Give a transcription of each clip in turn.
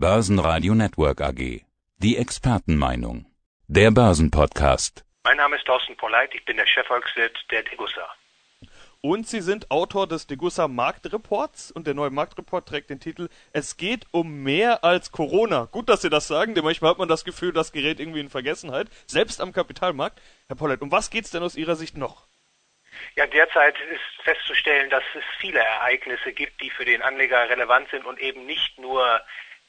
Börsenradio Network AG. Die Expertenmeinung. Der Börsenpodcast. Mein Name ist Thorsten Polleit, ich bin der Chefvolkswirt der Degussa. Und Sie sind Autor des Degussa Marktreports und der neue Marktreport trägt den Titel Es geht um mehr als Corona. Gut, dass Sie das sagen, denn manchmal hat man das Gefühl, das gerät irgendwie in Vergessenheit, selbst am Kapitalmarkt. Herr Polleit, um was geht es denn aus Ihrer Sicht noch? Ja, derzeit ist festzustellen, dass es viele Ereignisse gibt, die für den Anleger relevant sind und eben nicht nur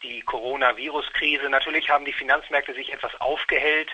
die Coronavirus-Krise. Natürlich haben die Finanzmärkte sich etwas aufgehellt.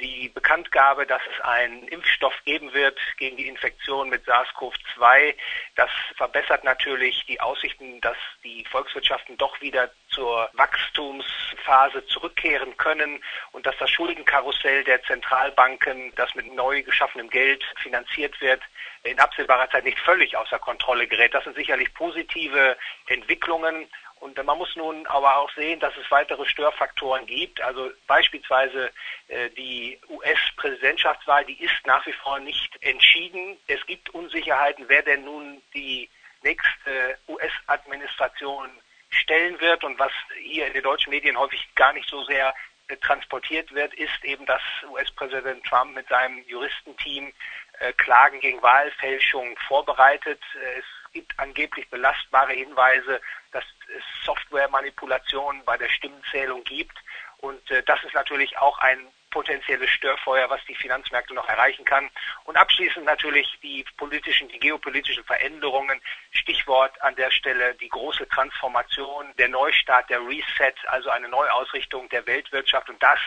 Die Bekanntgabe, dass es einen Impfstoff geben wird gegen die Infektion mit SARS-CoV-2, das verbessert natürlich die Aussichten, dass die Volkswirtschaften doch wieder zur Wachstumsphase zurückkehren können und dass das Schuldenkarussell der Zentralbanken, das mit neu geschaffenem Geld finanziert wird, in absehbarer Zeit nicht völlig außer Kontrolle gerät. Das sind sicherlich positive Entwicklungen. Und man muss nun aber auch sehen, dass es weitere Störfaktoren gibt. Also beispielsweise äh, die US-Präsidentschaftswahl, die ist nach wie vor nicht entschieden. Es gibt Unsicherheiten, wer denn nun die nächste US-Administration stellen wird. Und was hier in den deutschen Medien häufig gar nicht so sehr äh, transportiert wird, ist eben, dass US-Präsident Trump mit seinem Juristenteam äh, Klagen gegen Wahlfälschung vorbereitet. Äh, es gibt angeblich belastbare Hinweise, dass es Softwaremanipulationen bei der Stimmenzählung gibt. Und äh, das ist natürlich auch ein potenzielles Störfeuer, was die Finanzmärkte noch erreichen kann. Und abschließend natürlich die politischen, die geopolitischen Veränderungen. Stichwort an der Stelle die große Transformation, der Neustart, der Reset, also eine Neuausrichtung der Weltwirtschaft. Und das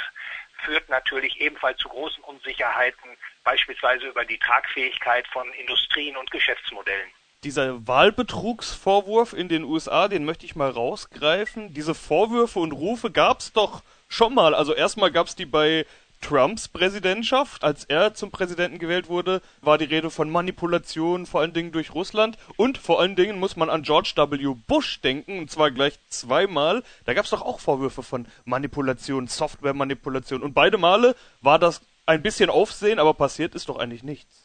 führt natürlich ebenfalls zu großen Unsicherheiten, beispielsweise über die Tragfähigkeit von Industrien und Geschäftsmodellen dieser Wahlbetrugsvorwurf in den USA, den möchte ich mal rausgreifen. Diese Vorwürfe und Rufe gab es doch schon mal. Also erstmal gab es die bei Trumps Präsidentschaft. Als er zum Präsidenten gewählt wurde, war die Rede von Manipulation, vor allen Dingen durch Russland. Und vor allen Dingen muss man an George W. Bush denken, und zwar gleich zweimal. Da gab es doch auch Vorwürfe von Manipulation, Softwaremanipulation. Und beide Male war das ein bisschen Aufsehen, aber passiert ist doch eigentlich nichts.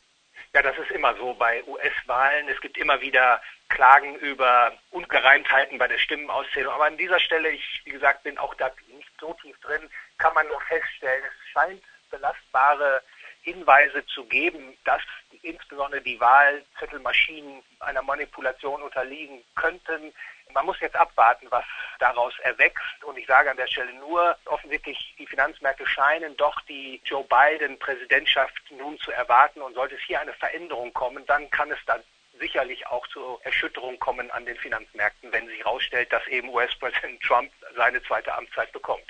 Ja, das ist immer so bei US-Wahlen. Es gibt immer wieder Klagen über Ungereimtheiten bei der Stimmenauszählung. Aber an dieser Stelle, ich, wie gesagt, bin auch da nicht so tief drin, kann man nur feststellen, es scheint belastbare Hinweise zu geben, dass insbesondere die Wahlzettelmaschinen einer Manipulation unterliegen könnten. Man muss jetzt abwarten, was daraus erwächst. Und ich sage an der Stelle nur, offensichtlich die Finanzmärkte scheinen doch die Joe Biden-Präsidentschaft nun zu erwarten. Und sollte es hier eine Veränderung kommen, dann kann es dann sicherlich auch zur Erschütterung kommen an den Finanzmärkten, wenn sich herausstellt, dass eben US-Präsident Trump seine zweite Amtszeit bekommt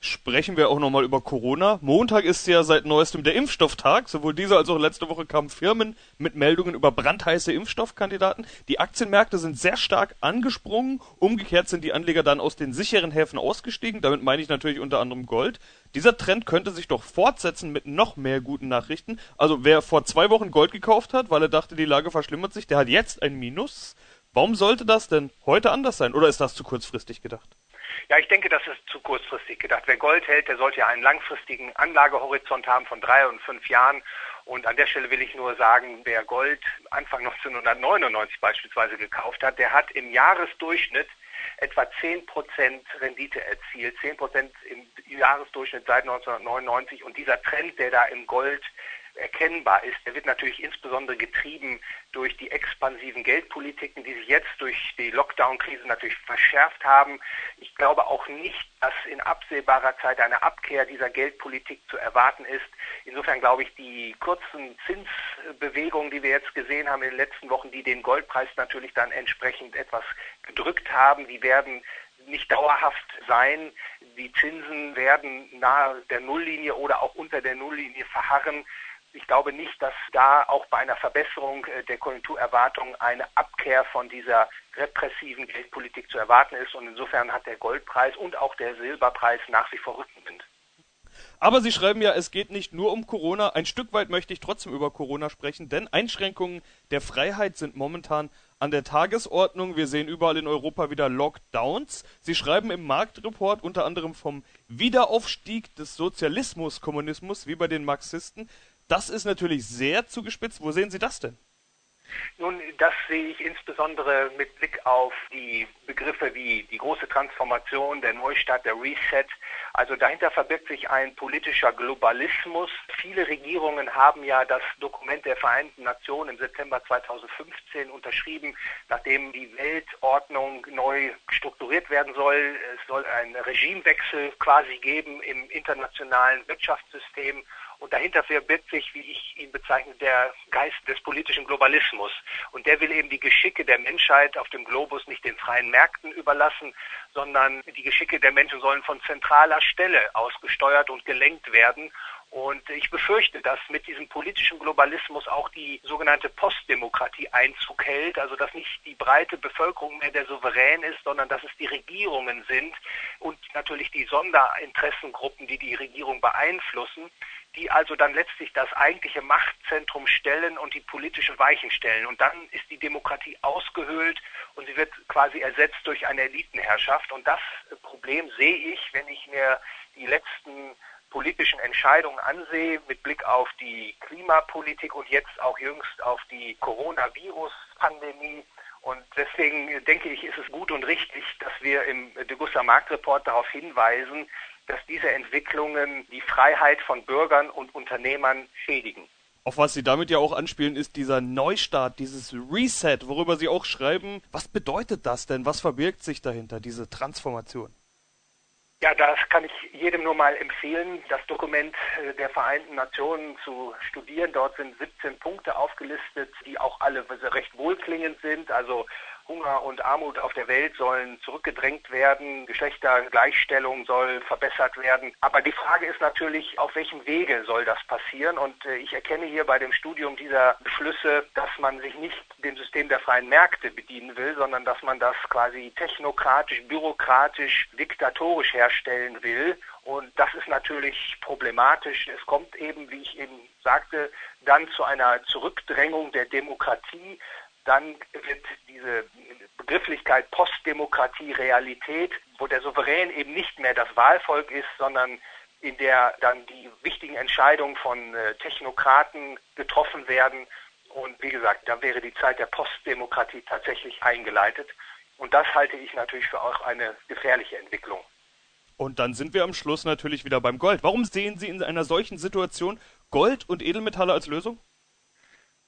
sprechen wir auch nochmal über Corona. Montag ist ja seit neuestem der Impfstofftag. Sowohl diese als auch letzte Woche kamen Firmen mit Meldungen über brandheiße Impfstoffkandidaten. Die Aktienmärkte sind sehr stark angesprungen. Umgekehrt sind die Anleger dann aus den sicheren Häfen ausgestiegen. Damit meine ich natürlich unter anderem Gold. Dieser Trend könnte sich doch fortsetzen mit noch mehr guten Nachrichten. Also wer vor zwei Wochen Gold gekauft hat, weil er dachte, die Lage verschlimmert sich, der hat jetzt ein Minus. Warum sollte das denn heute anders sein? Oder ist das zu kurzfristig gedacht? Ja, ich denke, das ist zu kurzfristig gedacht. Wer Gold hält, der sollte ja einen langfristigen Anlagehorizont haben von drei und fünf Jahren. Und an der Stelle will ich nur sagen, wer Gold Anfang 1999 beispielsweise gekauft hat, der hat im Jahresdurchschnitt etwa 10% Rendite erzielt, 10% im Jahresdurchschnitt seit 1999. Und dieser Trend, der da im Gold erkennbar ist, der wird natürlich insbesondere getrieben durch die expansiven Geldpolitiken, die sich jetzt durch die Lockdown-Krise natürlich verschärft haben. Ich glaube auch nicht, dass in absehbarer Zeit eine Abkehr dieser Geldpolitik zu erwarten ist. Insofern glaube ich, die kurzen Zinsbewegungen, die wir jetzt gesehen haben in den letzten Wochen, die den Goldpreis natürlich dann entsprechend etwas gedrückt haben, die werden nicht dauerhaft sein. Die Zinsen werden nahe der Nulllinie oder auch unter der Nulllinie verharren. Ich glaube nicht, dass da auch bei einer Verbesserung äh, der Konjunkturerwartung eine Abkehr von dieser repressiven Geldpolitik zu erwarten ist. Und insofern hat der Goldpreis und auch der Silberpreis nach wie vor Rückenwind. Aber Sie schreiben ja, es geht nicht nur um Corona. Ein Stück weit möchte ich trotzdem über Corona sprechen, denn Einschränkungen der Freiheit sind momentan an der Tagesordnung. Wir sehen überall in Europa wieder Lockdowns. Sie schreiben im Marktreport unter anderem vom Wiederaufstieg des Sozialismus, Kommunismus, wie bei den Marxisten. Das ist natürlich sehr zugespitzt. Wo sehen Sie das denn? Nun, das sehe ich insbesondere mit Blick auf die Begriffe wie die große Transformation, der Neustart, der Reset. Also dahinter verbirgt sich ein politischer Globalismus. Viele Regierungen haben ja das Dokument der Vereinten Nationen im September 2015 unterschrieben, nachdem die Weltordnung neu strukturiert werden soll. Es soll einen Regimewechsel quasi geben im internationalen Wirtschaftssystem. Und dahinter verbirgt sich, wie ich ihn bezeichne, der Geist des politischen Globalismus. Und der will eben die Geschicke der Menschheit auf dem Globus nicht den freien Märkten überlassen, sondern die Geschicke der Menschen sollen von zentraler Stelle ausgesteuert und gelenkt werden. Und ich befürchte, dass mit diesem politischen Globalismus auch die sogenannte Postdemokratie Einzug hält, also dass nicht die breite Bevölkerung mehr der Souverän ist, sondern dass es die Regierungen sind und natürlich die Sonderinteressengruppen, die die Regierung beeinflussen, die also dann letztlich das eigentliche Machtzentrum stellen und die politische Weichen stellen. Und dann ist die Demokratie ausgehöhlt und sie wird quasi ersetzt durch eine Elitenherrschaft. Und das Problem sehe ich, wenn ich mir die letzten politischen Entscheidungen ansehe, mit Blick auf die Klimapolitik und jetzt auch jüngst auf die Coronavirus-Pandemie. Und deswegen denke ich, ist es gut und richtig, dass wir im Degussa Marktreport darauf hinweisen, dass diese Entwicklungen die Freiheit von Bürgern und Unternehmern schädigen. Auf was Sie damit ja auch anspielen, ist dieser Neustart, dieses Reset, worüber Sie auch schreiben. Was bedeutet das denn? Was verbirgt sich dahinter, diese Transformation? Ja, das kann ich jedem nur mal empfehlen, das Dokument äh, der Vereinten Nationen zu studieren. Dort sind 17 Punkte aufgelistet, die auch alle recht wohlklingend sind. Also Hunger und Armut auf der Welt sollen zurückgedrängt werden, Geschlechtergleichstellung soll verbessert werden. Aber die Frage ist natürlich, auf welchem Wege soll das passieren? Und äh, ich erkenne hier bei dem Studium dieser Beschlüsse, dass man sich nicht dem System der freien Märkte bedienen will, sondern dass man das quasi technokratisch, bürokratisch, diktatorisch herstellen will. Und das ist natürlich problematisch. Es kommt eben, wie ich eben sagte, dann zu einer Zurückdrängung der Demokratie dann wird diese Begrifflichkeit Postdemokratie Realität, wo der Souverän eben nicht mehr das Wahlvolk ist, sondern in der dann die wichtigen Entscheidungen von äh, Technokraten getroffen werden. Und wie gesagt, da wäre die Zeit der Postdemokratie tatsächlich eingeleitet. Und das halte ich natürlich für auch eine gefährliche Entwicklung. Und dann sind wir am Schluss natürlich wieder beim Gold. Warum sehen Sie in einer solchen Situation Gold und Edelmetalle als Lösung?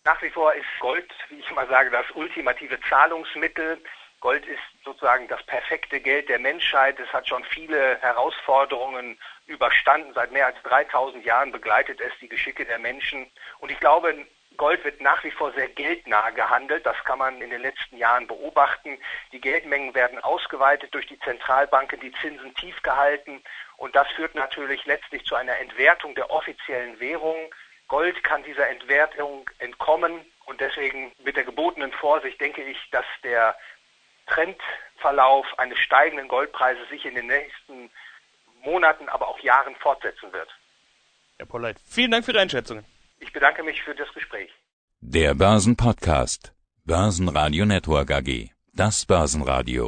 Nach wie vor ist Gold, wie ich mal sage, das ultimative Zahlungsmittel. Gold ist sozusagen das perfekte Geld der Menschheit. Es hat schon viele Herausforderungen überstanden. Seit mehr als 3000 Jahren begleitet es die Geschicke der Menschen. Und ich glaube, Gold wird nach wie vor sehr geldnah gehandelt. Das kann man in den letzten Jahren beobachten. Die Geldmengen werden ausgeweitet durch die Zentralbanken, die Zinsen tief gehalten. Und das führt natürlich letztlich zu einer Entwertung der offiziellen Währung. Gold kann dieser Entwertung entkommen und deswegen mit der gebotenen Vorsicht denke ich, dass der Trendverlauf eines steigenden Goldpreises sich in den nächsten Monaten, aber auch Jahren fortsetzen wird. Herr Polleit, vielen Dank für Ihre Einschätzungen. Ich bedanke mich für das Gespräch. Der Börsenpodcast. Börsenradio Network AG. Das Börsenradio.